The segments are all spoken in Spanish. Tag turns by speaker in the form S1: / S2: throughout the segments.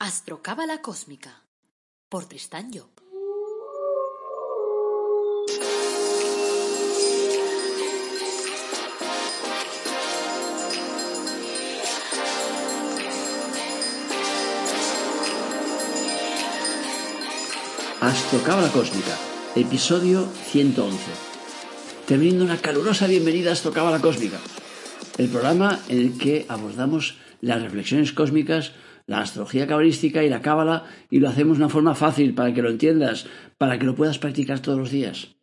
S1: Astrocábala Cósmica por Tristán Job.
S2: Astrocábala Cósmica, episodio 111. Te brindo una calurosa bienvenida a Astrocábala Cósmica, el programa en el que abordamos las reflexiones cósmicas la astrología cabalística y la cábala y lo hacemos de una forma fácil para que lo entiendas, para que lo puedas practicar todos los días.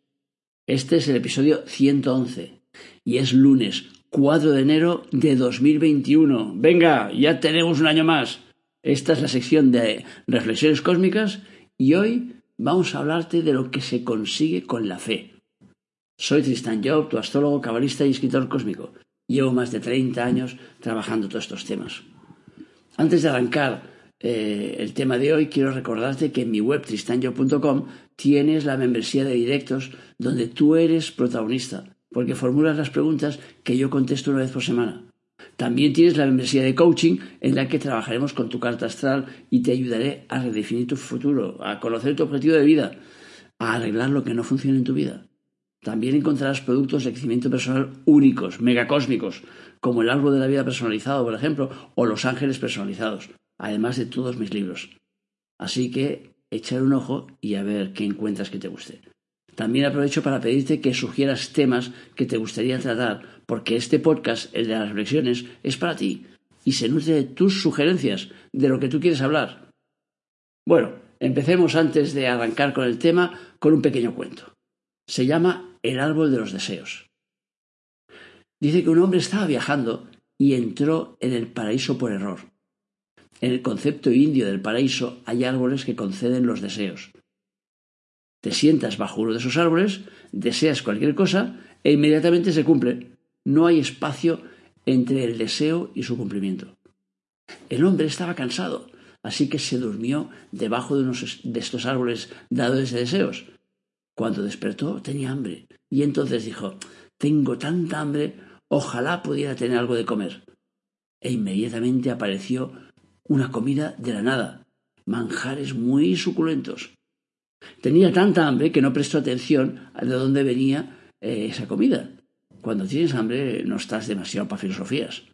S2: Este es el episodio 111 y es lunes 4 de enero de 2021. Venga, ya tenemos un año más. Esta es la sección de reflexiones cósmicas y hoy vamos a hablarte de lo que se consigue con la fe. Soy Tristan Job, tu astrólogo, cabalista y escritor cósmico. Llevo más de 30 años trabajando todos estos temas. Antes de arrancar eh, el tema de hoy, quiero recordarte que en mi web tristanyo.com tienes la membresía de directos donde tú eres protagonista, porque formulas las preguntas que yo contesto una vez por semana. También tienes la membresía de coaching en la que trabajaremos con tu carta astral y te ayudaré a redefinir tu futuro, a conocer tu objetivo de vida, a arreglar lo que no funciona en tu vida. También encontrarás productos de crecimiento personal únicos, megacósmicos, como el árbol de la vida personalizado, por ejemplo, o los ángeles personalizados, además de todos mis libros. Así que echar un ojo y a ver qué encuentras que te guste. También aprovecho para pedirte que sugieras temas que te gustaría tratar, porque este podcast, el de las reflexiones, es para ti y se nutre de tus sugerencias, de lo que tú quieres hablar. Bueno, empecemos antes de arrancar con el tema con un pequeño cuento. Se llama El árbol de los deseos. Dice que un hombre estaba viajando y entró en el paraíso por error. En el concepto indio del paraíso hay árboles que conceden los deseos. Te sientas bajo uno de esos árboles, deseas cualquier cosa e inmediatamente se cumple. No hay espacio entre el deseo y su cumplimiento. El hombre estaba cansado, así que se durmió debajo de uno de estos árboles dados de deseos. Cuando despertó tenía hambre y entonces dijo Tengo tanta hambre Ojalá pudiera tener algo de comer. E inmediatamente apareció una comida de la nada, manjares muy suculentos. Tenía tanta hambre que no prestó atención a de dónde venía eh, esa comida. Cuando tienes hambre no estás demasiado para filosofías.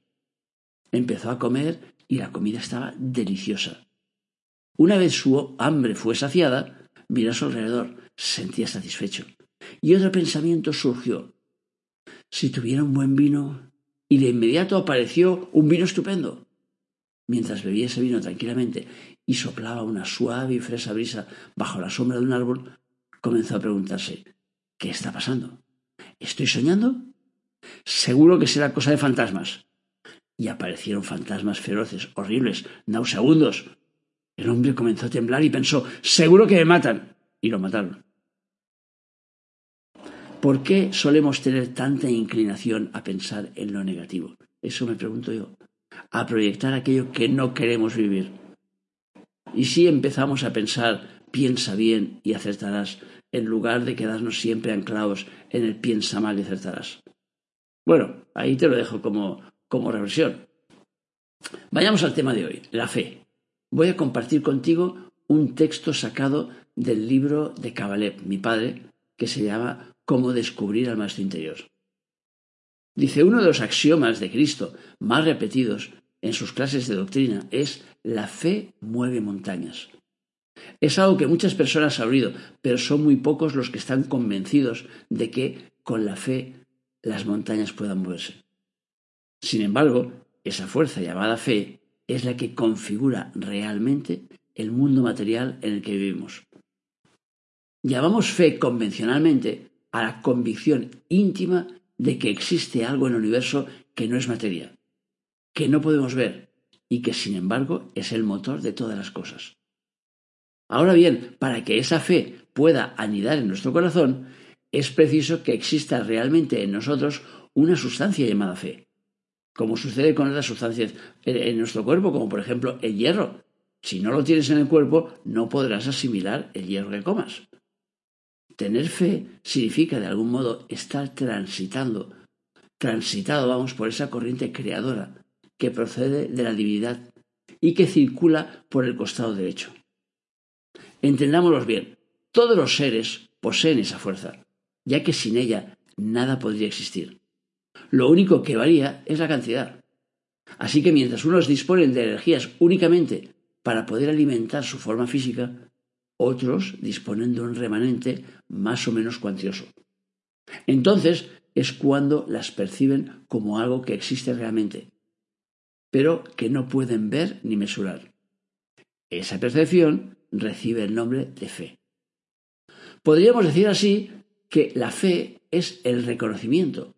S2: Empezó a comer y la comida estaba deliciosa. Una vez su hambre fue saciada, miró a su alrededor, se sentía satisfecho. Y otro pensamiento surgió si tuviera un buen vino. Y de inmediato apareció un vino estupendo. Mientras bebía ese vino tranquilamente y soplaba una suave y fresa brisa bajo la sombra de un árbol, comenzó a preguntarse ¿Qué está pasando? ¿Estoy soñando? Seguro que será cosa de fantasmas. Y aparecieron fantasmas feroces, horribles, nauseabundos. El hombre comenzó a temblar y pensó Seguro que me matan. Y lo mataron. ¿Por qué solemos tener tanta inclinación a pensar en lo negativo? Eso me pregunto yo. A proyectar aquello que no queremos vivir. Y si empezamos a pensar, piensa bien y acertarás, en lugar de quedarnos siempre anclados en el piensa mal y acertarás. Bueno, ahí te lo dejo como, como reversión. Vayamos al tema de hoy, la fe. Voy a compartir contigo un texto sacado del libro de Kabalev, mi padre, que se llama cómo descubrir al maestro interior. Dice, uno de los axiomas de Cristo más repetidos en sus clases de doctrina es la fe mueve montañas. Es algo que muchas personas han oído, pero son muy pocos los que están convencidos de que con la fe las montañas puedan moverse. Sin embargo, esa fuerza llamada fe es la que configura realmente el mundo material en el que vivimos. Llamamos fe convencionalmente a la convicción íntima de que existe algo en el universo que no es materia, que no podemos ver y que sin embargo es el motor de todas las cosas. Ahora bien, para que esa fe pueda anidar en nuestro corazón, es preciso que exista realmente en nosotros una sustancia llamada fe, como sucede con otras sustancias en nuestro cuerpo, como por ejemplo el hierro. Si no lo tienes en el cuerpo, no podrás asimilar el hierro que comas. Tener fe significa de algún modo estar transitando, transitado, vamos, por esa corriente creadora que procede de la divinidad, y que circula por el costado derecho. Entendámoslo bien, todos los seres poseen esa fuerza, ya que sin ella nada podría existir. Lo único que varía es la cantidad. Así que mientras unos disponen de energías únicamente para poder alimentar su forma física, otros disponen de un remanente más o menos cuantioso. Entonces es cuando las perciben como algo que existe realmente, pero que no pueden ver ni mesurar. Esa percepción recibe el nombre de fe. Podríamos decir así que la fe es el reconocimiento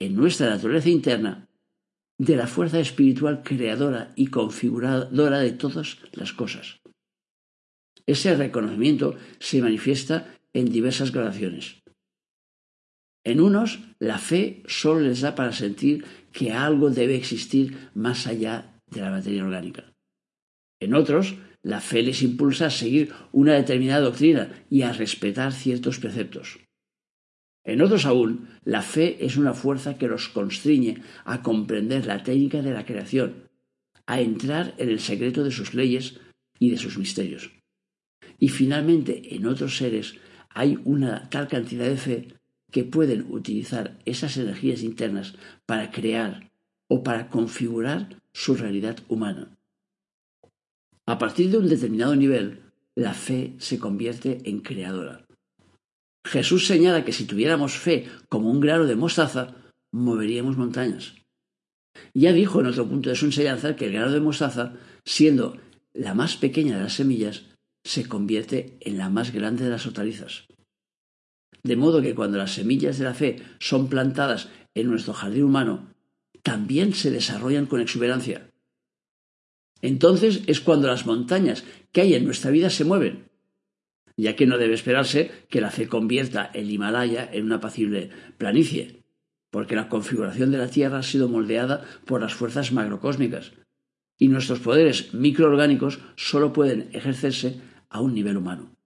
S2: en nuestra naturaleza interna de la fuerza espiritual creadora y configuradora de todas las cosas. Ese reconocimiento se manifiesta en diversas gradaciones. En unos, la fe solo les da para sentir que algo debe existir más allá de la materia orgánica. En otros, la fe les impulsa a seguir una determinada doctrina y a respetar ciertos preceptos. En otros aún, la fe es una fuerza que los constriñe a comprender la técnica de la creación, a entrar en el secreto de sus leyes y de sus misterios. Y finalmente, en otros seres hay una tal cantidad de fe que pueden utilizar esas energías internas para crear o para configurar su realidad humana. A partir de un determinado nivel, la fe se convierte en creadora. Jesús señala que si tuviéramos fe como un grano de mostaza, moveríamos montañas. Ya dijo en otro punto de su enseñanza que el grano de mostaza, siendo la más pequeña de las semillas, se convierte en la más grande de las hortalizas. De modo que cuando las semillas de la fe son plantadas en nuestro jardín humano, también se desarrollan con exuberancia. Entonces es cuando las montañas que hay en nuestra vida se mueven, ya que no debe esperarse que la fe convierta el Himalaya en una apacible planicie, porque la configuración de la Tierra ha sido moldeada por las fuerzas macrocósmicas, y nuestros poderes microorgánicos solo pueden ejercerse a un nivel humano.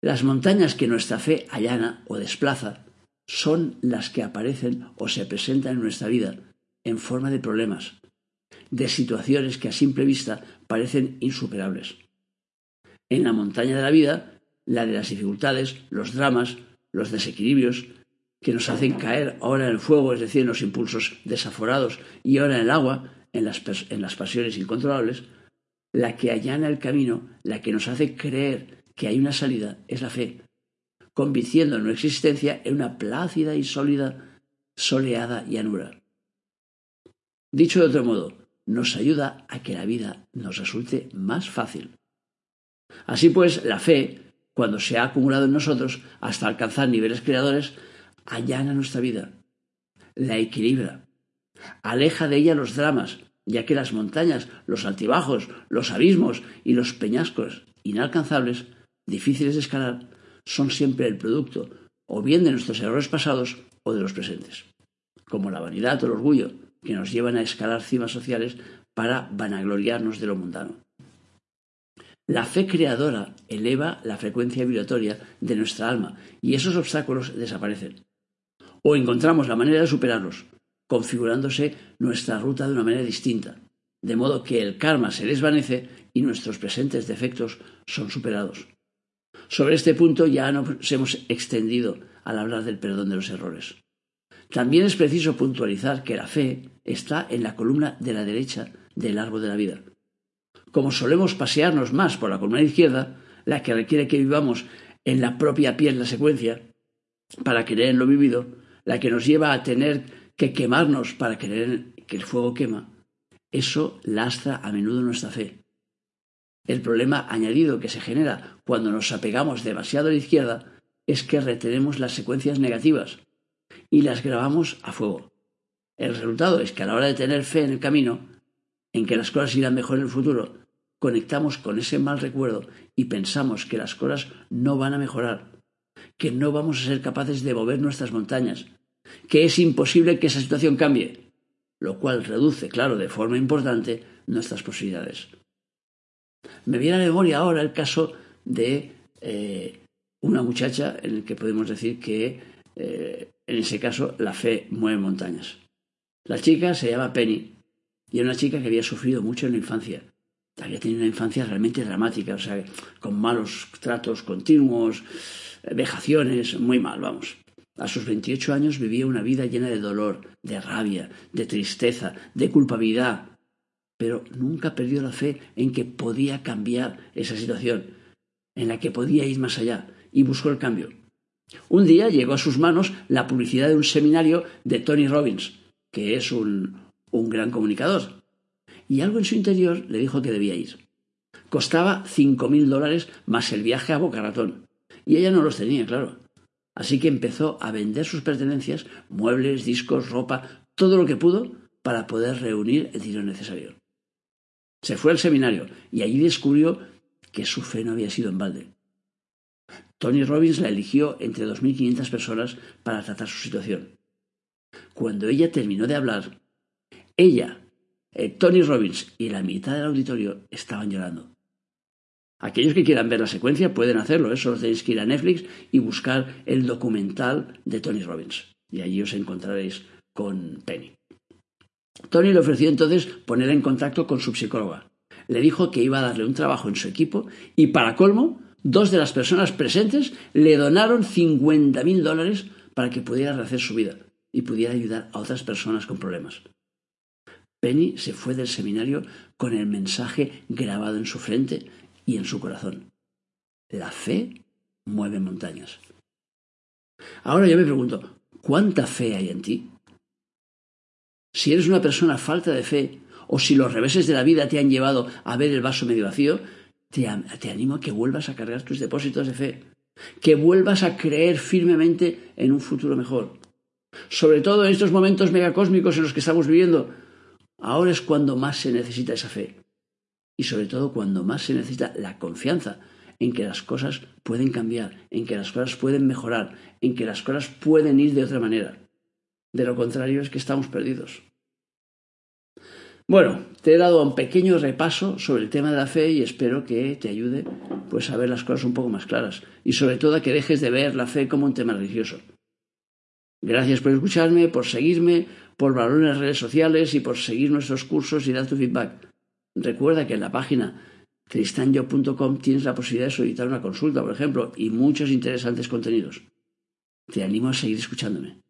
S2: Las montañas que nuestra fe allana o desplaza son las que aparecen o se presentan en nuestra vida en forma de problemas, de situaciones que a simple vista parecen insuperables en la montaña de la vida, la de las dificultades, los dramas, los desequilibrios, que nos hacen caer ahora en el fuego, es decir, en los impulsos desaforados, y ahora en el agua, en las, en las pasiones incontrolables, la que allana el camino, la que nos hace creer que hay una salida, es la fe, convirtiendo nuestra existencia en una plácida y sólida, soleada llanura. Dicho de otro modo, nos ayuda a que la vida nos resulte más fácil. Así pues, la fe, cuando se ha acumulado en nosotros hasta alcanzar niveles creadores, allana nuestra vida, la equilibra, aleja de ella los dramas, ya que las montañas, los altibajos, los abismos y los peñascos inalcanzables, difíciles de escalar, son siempre el producto o bien de nuestros errores pasados o de los presentes, como la vanidad o el orgullo, que nos llevan a escalar cimas sociales para vanagloriarnos de lo mundano. La fe creadora eleva la frecuencia vibratoria de nuestra alma y esos obstáculos desaparecen. O encontramos la manera de superarlos, configurándose nuestra ruta de una manera distinta, de modo que el karma se desvanece y nuestros presentes defectos son superados. Sobre este punto ya nos hemos extendido al hablar del perdón de los errores. También es preciso puntualizar que la fe está en la columna de la derecha del árbol de la vida como solemos pasearnos más por la columna izquierda, la que requiere que vivamos en la propia piel la secuencia, para creer en lo vivido, la que nos lleva a tener que quemarnos para creer que el fuego quema, eso lastra a menudo nuestra fe. El problema añadido que se genera cuando nos apegamos demasiado a la izquierda es que retenemos las secuencias negativas y las grabamos a fuego. El resultado es que a la hora de tener fe en el camino, en que las cosas irán mejor en el futuro, conectamos con ese mal recuerdo y pensamos que las cosas no van a mejorar, que no vamos a ser capaces de mover nuestras montañas, que es imposible que esa situación cambie, lo cual reduce, claro, de forma importante nuestras posibilidades. Me viene a la memoria ahora el caso de eh, una muchacha en el que podemos decir que eh, en ese caso la fe mueve montañas. La chica se llama Penny Y era una chica que había sufrido mucho en la infancia. Había tenido una infancia realmente dramática, o sea, con malos tratos continuos, vejaciones, muy mal, vamos. A sus 28 años vivía una vida llena de dolor, de rabia, de tristeza, de culpabilidad, pero nunca perdió la fe en que podía cambiar esa situación, en la que podía ir más allá, y buscó el cambio. Un día llegó a sus manos la publicidad de un seminario de Tony Robbins, que es un, un gran comunicador, y algo en su interior le dijo que debía ir. Costaba cinco mil dólares más el viaje a Boca Ratón, y ella no los tenía, claro. Así que empezó a vender sus pertenencias, muebles, discos, ropa, todo lo que pudo para poder reunir el dinero necesario. Se fue al seminario y allí descubrió que su fe no había sido en balde. Tony Robbins la eligió entre 2.500 personas para tratar su situación. Cuando ella terminó de hablar, ella, eh, Tony Robbins y la mitad del auditorio estaban llorando. Aquellos que quieran ver la secuencia pueden hacerlo, ¿eh? solo tenéis que ir a Netflix y buscar el documental de Tony Robbins. Y allí os encontraréis con Penny. Tony le ofreció entonces poner en contacto con su psicóloga. Le dijo que iba a darle un trabajo en su equipo y, para colmo, dos de las personas presentes le donaron 50 mil dólares para que pudiera rehacer su vida y pudiera ayudar a otras personas con problemas. Penny se fue del seminario con el mensaje grabado en su frente y en su corazón. La fe mueve montañas. Ahora yo me pregunto, ¿cuánta fe hay en ti? Si eres una persona falta de fe, o si los reveses de la vida te han llevado a ver el vaso medio vacío, te, animo a que vuelvas a cargar tus depósitos de fe, que vuelvas a creer firmemente en un futuro mejor. Sobre todo en estos momentos megacósmicos en los que estamos viviendo, ahora es cuando más se necesita esa fe. Y sobre todo cuando más se necesita la confianza en que las cosas pueden cambiar, en que las cosas pueden mejorar, en que las cosas pueden ir de otra manera. De lo contrario es que estamos perdidos. Bueno, te he dado un pequeño repaso sobre el tema de la fe y espero que te ayude pues a ver las cosas un poco más claras y sobre todo a que dejes de ver la fe como un tema religioso. Gracias por escucharme, por seguirme, por valorar las redes sociales y por seguir nuestros cursos y dar tu feedback. Recuerda que en la página cristanyo.com tienes la posibilidad de solicitar una consulta, por ejemplo, y muchos interesantes contenidos. Te animo a seguir escuchándome.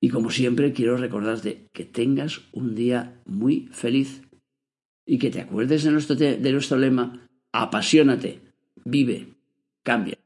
S2: Y como siempre, quiero recordarte que tengas un día muy feliz y que te acuerdes de nuestro, de nuestro lema, apasionate, vive, cambia.